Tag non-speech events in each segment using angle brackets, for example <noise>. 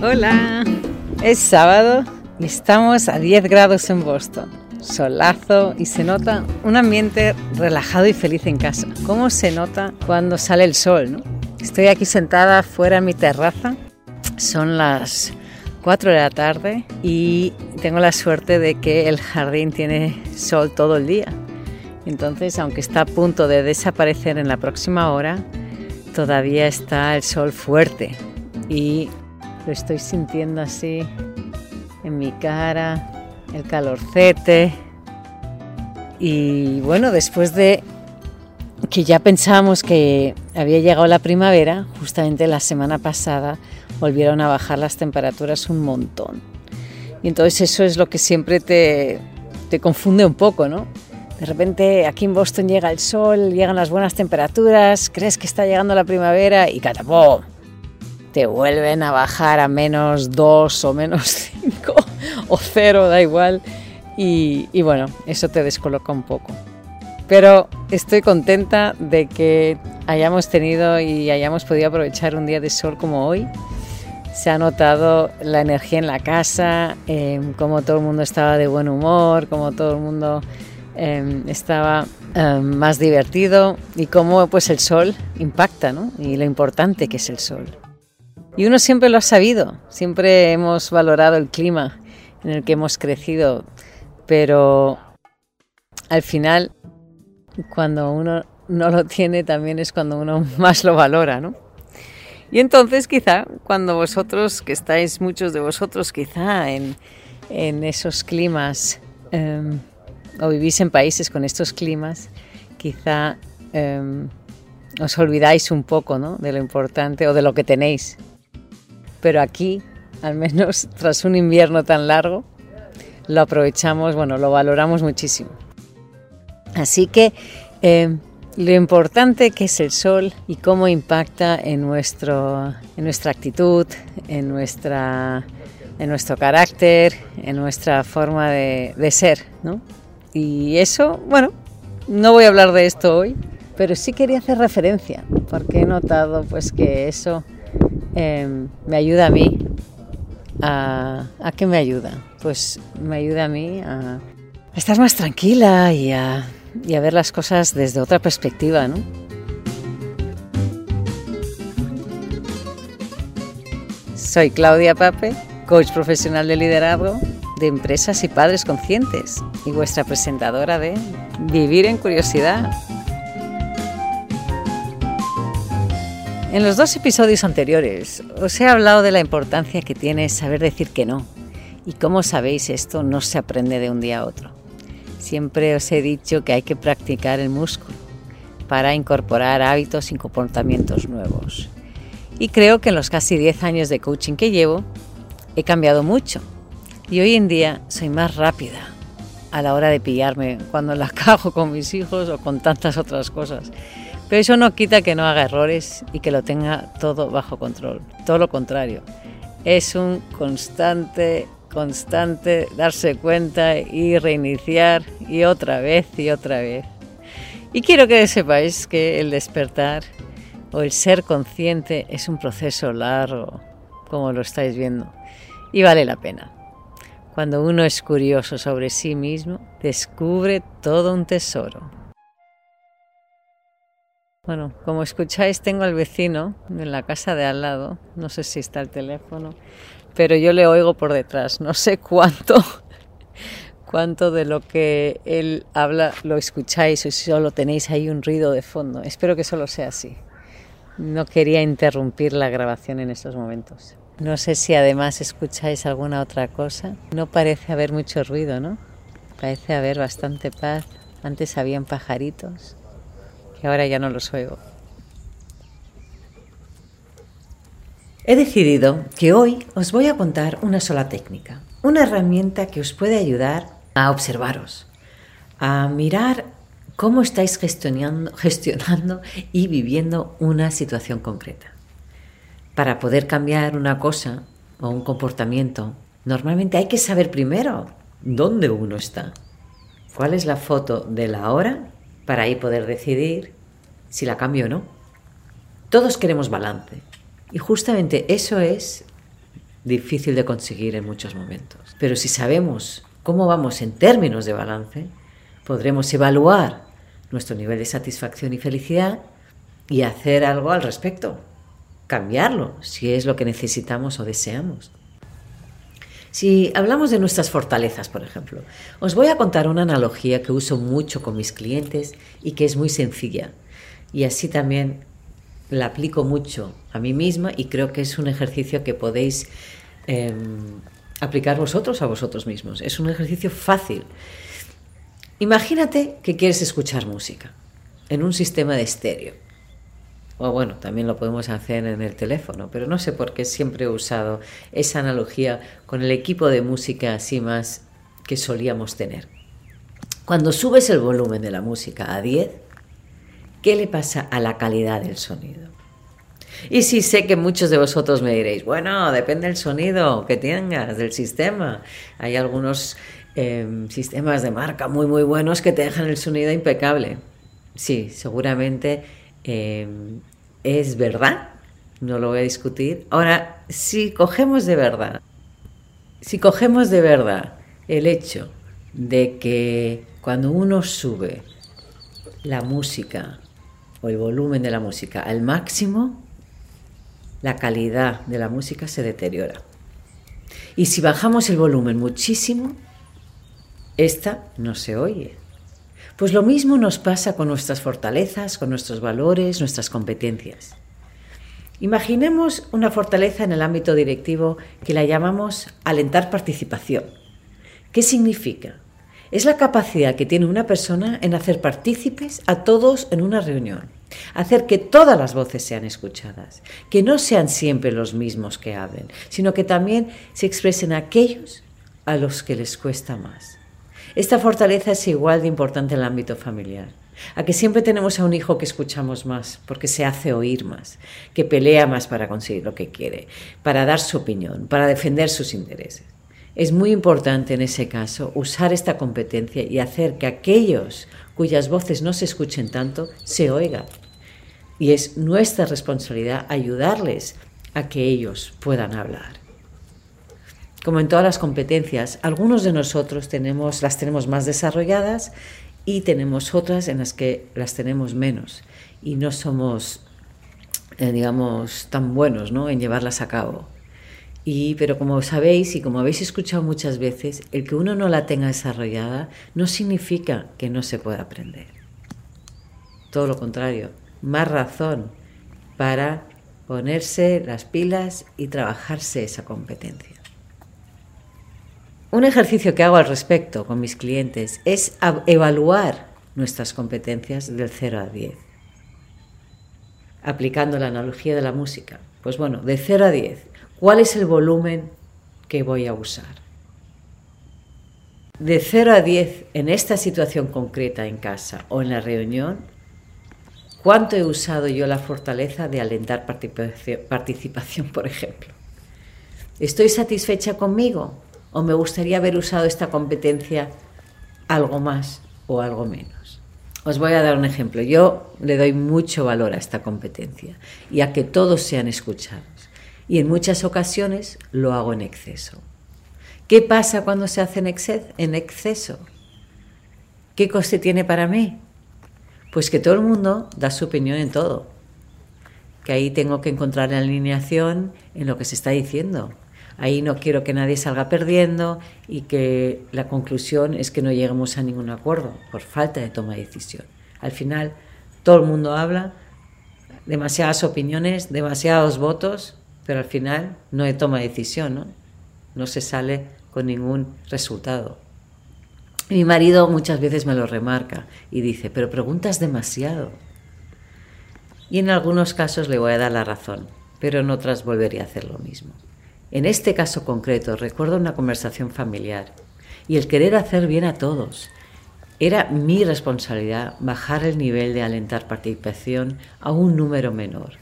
Hola, es sábado y estamos a 10 grados en Boston. Solazo y se nota un ambiente relajado y feliz en casa. ¿Cómo se nota cuando sale el sol? ¿no? Estoy aquí sentada fuera en mi terraza. Son las 4 de la tarde y tengo la suerte de que el jardín tiene sol todo el día. Entonces, aunque está a punto de desaparecer en la próxima hora, todavía está el sol fuerte y lo estoy sintiendo así en mi cara, el calorcete. Y bueno, después de que ya pensábamos que había llegado la primavera, justamente la semana pasada volvieron a bajar las temperaturas un montón. Y entonces eso es lo que siempre te, te confunde un poco, ¿no? De repente aquí en Boston llega el sol, llegan las buenas temperaturas, crees que está llegando la primavera y catapum, te vuelven a bajar a menos 2 o menos <laughs> 5 o 0, da igual. Y, y, bueno, eso te descoloca un poco. Pero estoy contenta de que hayamos tenido y hayamos podido aprovechar un día de sol como hoy. Se ha notado la energía en la casa, eh, como todo el mundo estaba de buen humor, como todo el mundo eh, estaba eh, más divertido y cómo pues el sol impacta, ¿no? Y lo importante que es el sol. Y uno siempre lo ha sabido, siempre hemos valorado el clima en el que hemos crecido, pero al final cuando uno no lo tiene también es cuando uno <laughs> más lo valora, ¿no? Y entonces quizá cuando vosotros, que estáis muchos de vosotros quizá en, en esos climas eh, o vivís en países con estos climas, quizá eh, os olvidáis un poco ¿no? de lo importante o de lo que tenéis pero aquí, al menos <laughs> tras un invierno tan largo, lo aprovechamos, bueno, lo valoramos muchísimo. Así que eh, lo importante que es el sol y cómo impacta en, nuestro, en nuestra actitud, en, nuestra, en nuestro carácter, en nuestra forma de, de ser, ¿no? Y eso, bueno, no voy a hablar de esto hoy, pero sí quería hacer referencia, porque he notado pues que eso eh, me ayuda a mí a, a, qué me ayuda pues me ayuda a mí a estar más tranquila y a, y a ver las cosas desde otra perspectiva ¿no? soy Claudia Pape coach profesional de liderazgo de empresas y padres conscientes y vuestra presentadora de Vivir en Curiosidad En los dos episodios anteriores os he hablado de la importancia que tiene saber decir que no. Y como sabéis, esto no se aprende de un día a otro. Siempre os he dicho que hay que practicar el músculo para incorporar hábitos y comportamientos nuevos. Y creo que en los casi 10 años de coaching que llevo he cambiado mucho. Y hoy en día soy más rápida a la hora de pillarme cuando la <laughs> cago con mis hijos o con tantas otras cosas. Pero eso no quita que no haga errores y que lo tenga todo bajo control. Todo lo contrario. Es un constante, constante darse cuenta y reiniciar y otra vez y otra vez. Y quiero que sepáis que el despertar o el ser consciente es un proceso largo, como lo estáis viendo, y vale la pena. Cuando uno es curioso sobre sí mismo, descubre todo un tesoro. Bueno, como escucháis, tengo al vecino en la casa de al lado. No sé si está el teléfono, pero yo le oigo por detrás. No sé cuánto, cuánto de lo que él habla lo escucháis o si solo tenéis ahí un ruido de fondo. Espero que solo sea así. No quería interrumpir la grabación en estos momentos. No sé si además escucháis alguna otra cosa. No parece haber mucho ruido, ¿no? Parece haber bastante paz. Antes habían pajaritos y ahora ya no los oigo. He decidido que hoy os voy a contar una sola técnica, una herramienta que os puede ayudar a observaros, a mirar cómo estáis gestionando, gestionando y viviendo una situación concreta. Para poder cambiar una cosa o un comportamiento, normalmente hay que saber primero dónde uno está, cuál es la foto de la hora para ahí poder decidir si la cambio o no. Todos queremos balance. Y justamente eso es difícil de conseguir en muchos momentos. Pero si sabemos cómo vamos en términos de balance, podremos evaluar nuestro nivel de satisfacción y felicidad y hacer algo al respecto, cambiarlo si es lo que necesitamos o deseamos. Si hablamos de nuestras fortalezas, por ejemplo, os voy a contar una analogía que uso mucho con mis clientes y que es muy sencilla. Y así también la aplico mucho a mí misma y creo que es un ejercicio que podéis em, aplicar vosotros a vosotros mismos. Es un ejercicio fácil. Imagínate que quieres escuchar música en un sistema de estéreo. O bueno, también lo podemos hacer en el teléfono, pero no sé por qué siempre he usado esa analogía con el equipo de música así más que solíamos tener. Cuando subes el volumen de la música a 10, ¿qué le pasa a la calidad del sonido? Y sí sé que muchos de vosotros me diréis, bueno, depende del sonido que tengas, del sistema. Hay algunos em, sistemas de marca muy, muy buenos que te dejan el sonido impecable. Sí, seguramente em, es verdad, no lo voy a discutir. Ahora, si cogemos de verdad, si cogemos de verdad el hecho de que cuando uno sube la música o el volumen de la música al máximo, la calidad de la música se deteriora. Y si bajamos el volumen muchísimo, esta no se oye. Pues lo mismo nos pasa con nuestras fortalezas, con nuestros valores, nuestras competencias. Imaginemos una fortaleza en el ámbito directivo que la llamamos alentar participación. ¿Qué significa? Es la capacidad que tiene una persona en hacer partícipes a todos en una reunión hacer que todas las voces sean escuchadas, que no sean siempre los mismos que hablen, sino que también se expresen aquellos a los que les cuesta más. Esta fortaleza es igual de importante en el ámbito familiar, a que siempre tenemos a un hijo que escuchamos más, porque se hace oír más, que pelea más para conseguir lo que quiere, para dar su opinión, para defender sus intereses. Es muy importante en ese caso usar esta competencia y hacer que aquellos cuyas voces no se escuchen tanto se oigan. Y es nuestra responsabilidad ayudarles a que ellos puedan hablar. Como en todas las competencias, algunos de nosotros tenemos, las tenemos más desarrolladas y tenemos otras en las que las tenemos menos y no somos, eh, digamos, tan buenos ¿no? en llevarlas a cabo pero como sabéis y como habéis escuchado muchas veces, el que uno no la tenga desarrollada no significa que no se pueda aprender. Todo lo contrario, más razón para ponerse las pilas y trabajarse esa competencia. Un ejercicio que hago al respecto con mis clientes es evaluar nuestras competencias del 0 a 10. Aplicando la analogía de la música. Pues bueno, de 0 a 10, ¿Cuál es el volumen que voy a usar? De 0 a 10 en esta situación concreta en casa o en la reunión, ¿cuánto he usado yo la fortaleza de alentar participación, por ejemplo? ¿Estoy satisfecha conmigo o me gustaría haber usado esta competencia algo más o algo menos? Os voy a dar un ejemplo. Yo le doy mucho valor a esta competencia y a que todos sean escuchados y en muchas ocasiones lo hago en exceso. ¿Qué pasa cuando se hace en exceso? ¿Qué coste tiene para mí? Pues que todo el mundo da su opinión en todo. Que ahí tengo que encontrar la alineación en lo que se está diciendo. Ahí no quiero que nadie salga perdiendo y que la conclusión es que no lleguemos a ningún acuerdo por falta de toma de decisión. Al final, todo el mundo habla, demasiadas opiniones, demasiados votos pero al final no hay toma decisión, ¿no? No se sale con ningún resultado. Mi marido muchas veces me lo remarca y dice, pero preguntas demasiado. Y en algunos casos le voy a dar la razón, pero en otras volvería a hacer lo mismo. En este caso concreto recuerdo una conversación familiar y el querer hacer bien a todos. Era mi responsabilidad bajar el nivel de alentar participación a un número menor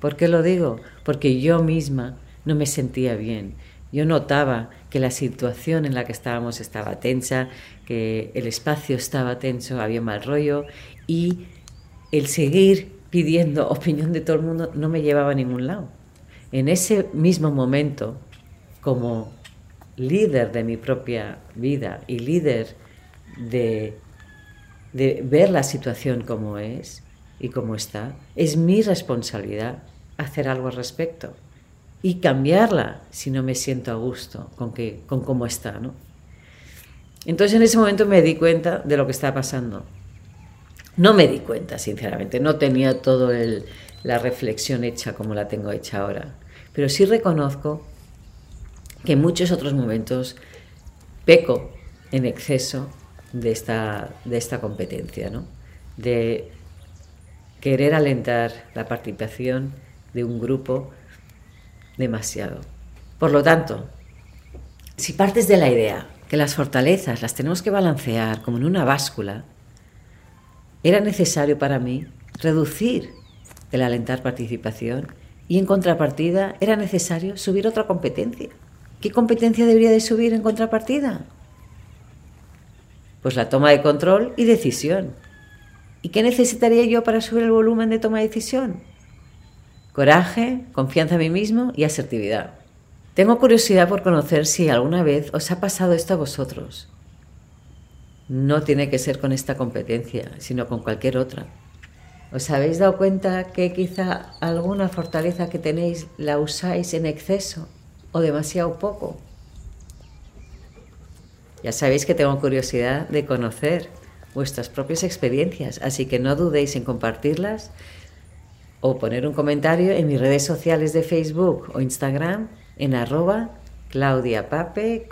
¿Por qué lo digo? Porque yo misma no me sentía bien. Yo notaba que la situación en la que estábamos estaba tensa, que el espacio estaba tenso, había mal rollo y el seguir pidiendo <laughs> opinión de todo el mundo no me llevaba a ningún lado. En ese mismo momento, como líder de mi propia vida y líder de, ver la situación como es y como está, es mi responsabilidad hacer algo al respecto y cambiarla si no me siento a gusto con, que, con cómo está. ¿no? Entonces en ese momento me di cuenta de lo que estaba pasando. No me di cuenta, sinceramente, no tenía toda la reflexión hecha como la tengo hecha ahora, pero sí reconozco que en muchos otros momentos peco en exceso de esta, de esta competencia, de querer alentar la participación de un grupo demasiado. Por lo tanto, si partes de la idea que las fortalezas las tenemos que balancear como en una báscula, era necesario para mí reducir el alentar participación y en contrapartida era necesario subir otra competencia. ¿Qué competencia debería de subir en contrapartida? Pues la toma de control y decisión. ¿Y qué necesitaría yo para subir el volumen de toma de decisión? Coraje, confianza en mí mismo y asertividad. Tengo curiosidad por conocer si alguna vez os ha pasado esto a vosotros. No tiene que ser con esta competencia, sino con cualquier otra. ¿Os habéis dado cuenta que quizá alguna fortaleza que tenéis la usáis en exceso? o demasiado poco. Ya sabéis que tengo curiosidad de conocer vuestras propias experiencias, así que no dudéis en compartirlas o poner un comentario en mis redes sociales de Facebook o Instagram en arroba Claudia Pape.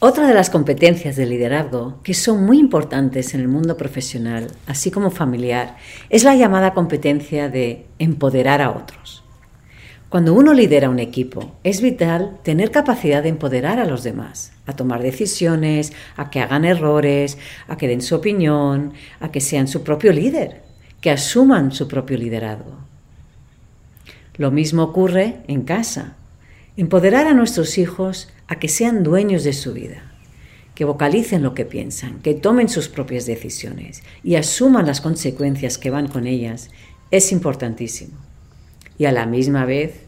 Otra de las competencias de liderazgo que son muy importantes en el mundo profesional, así como familiar, es la llamada competencia de empoderar a otros. Cuando uno lidera un equipo, es vital tener capacidad de empoderar a los demás, a tomar decisiones, a que hagan errores, a que den su opinión, a que sean su propio líder, que asuman su propio liderazgo. Lo mismo ocurre en casa. Empoderar a nuestros hijos a que sean dueños de su vida, que vocalicen lo que piensan, que tomen sus propias decisiones y asuman las consecuencias que van con ellas, es importantísimo. Y a la misma vez,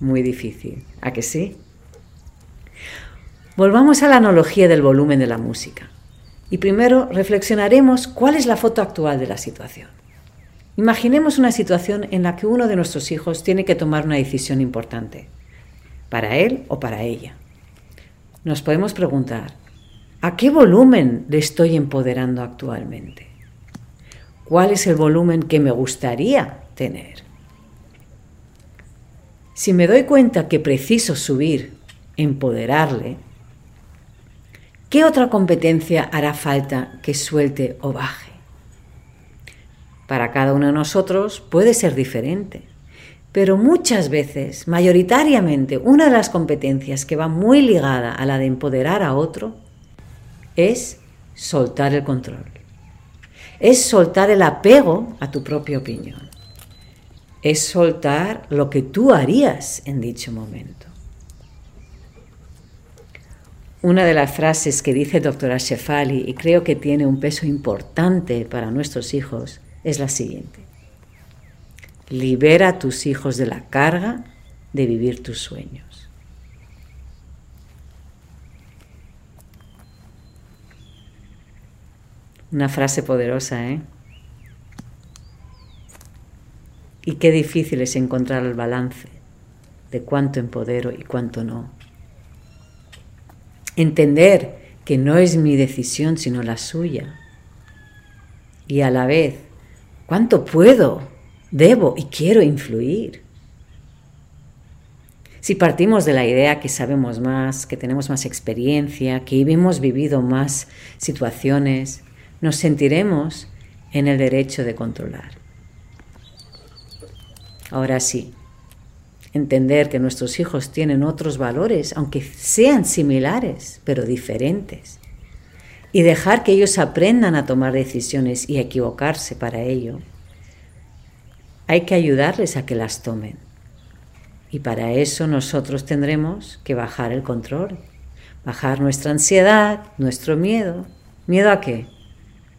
muy difícil. ¿A que sí? Volvamos a la analogía del volumen de la música. Y primero reflexionaremos cuál es la foto actual de la situación. Imaginemos una situación en la que uno de nuestros hijos tiene que tomar una decisión importante para él o para ella. Nos podemos preguntar, ¿a qué volumen le estoy empoderando actualmente? ¿Cuál es el volumen que me gustaría tener? Si me doy cuenta que preciso subir, empoderarle, ¿qué otra competencia hará falta que suelte o baje? Para cada uno de nosotros puede ser diferente. Pero muchas veces, mayoritariamente, una de las competencias que va muy ligada a la de empoderar a otro es soltar el control. Es soltar el apego a tu propia opinión. Es soltar lo que tú harías en dicho momento. Una de las frases que dice doctora Shefali, y creo que tiene un peso importante para nuestros hijos, es la siguiente. Libera a tus hijos de la carga de vivir tus sueños. Una frase poderosa, ¿eh? Y qué difícil es encontrar el balance de cuánto empodero y cuánto no. Entender que no es mi decisión sino la suya. Y a la vez, ¿cuánto puedo debo y quiero influir. Si partimos de la idea que sabemos más, que tenemos más experiencia, que hemos vivido más situaciones, nos sentiremos en el derecho de controlar. Ahora sí, entender que nuestros hijos tienen otros valores, aunque sean similares, pero diferentes, y dejar que ellos aprendan a tomar decisiones y a equivocarse para ello, hay que ayudarles a que las tomen. Y para eso nosotros tendremos que bajar el control, bajar nuestra ansiedad, nuestro miedo. ¿Miedo a qué?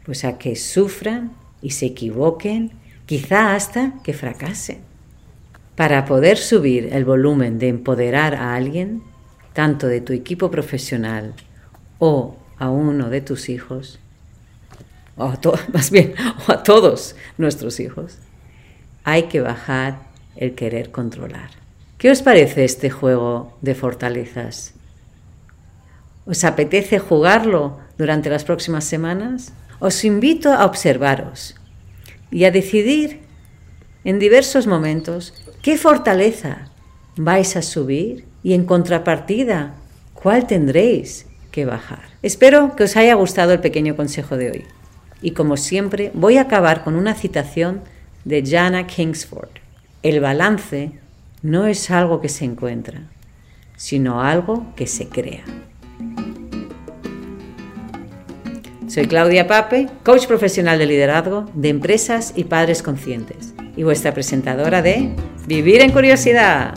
Pues a que sufran y se equivoquen quizá hasta que fracase. Para poder subir el volumen de empoderar a alguien, tanto de tu equipo profesional o a uno de tus hijos, o <laughs> más bien a todos nuestros hijos, hay que bajar el querer controlar. ¿Qué os parece este juego de fortalezas? ¿Os apetece jugarlo durante las próximas semanas? Os invito a observaros y a decidir en diversos momentos qué fortaleza vais a subir y en contrapartida cuál tendréis que bajar. Espero que os haya gustado el pequeño consejo de hoy. Y como siempre, voy a acabar con una citación de Jana Kingsford. El balance no es algo que se encuentra, sino algo que se crea. Soy Claudia Pape, coach profesional de liderazgo de empresas y padres conscientes, y vuestra presentadora de Vivir en Curiosidad.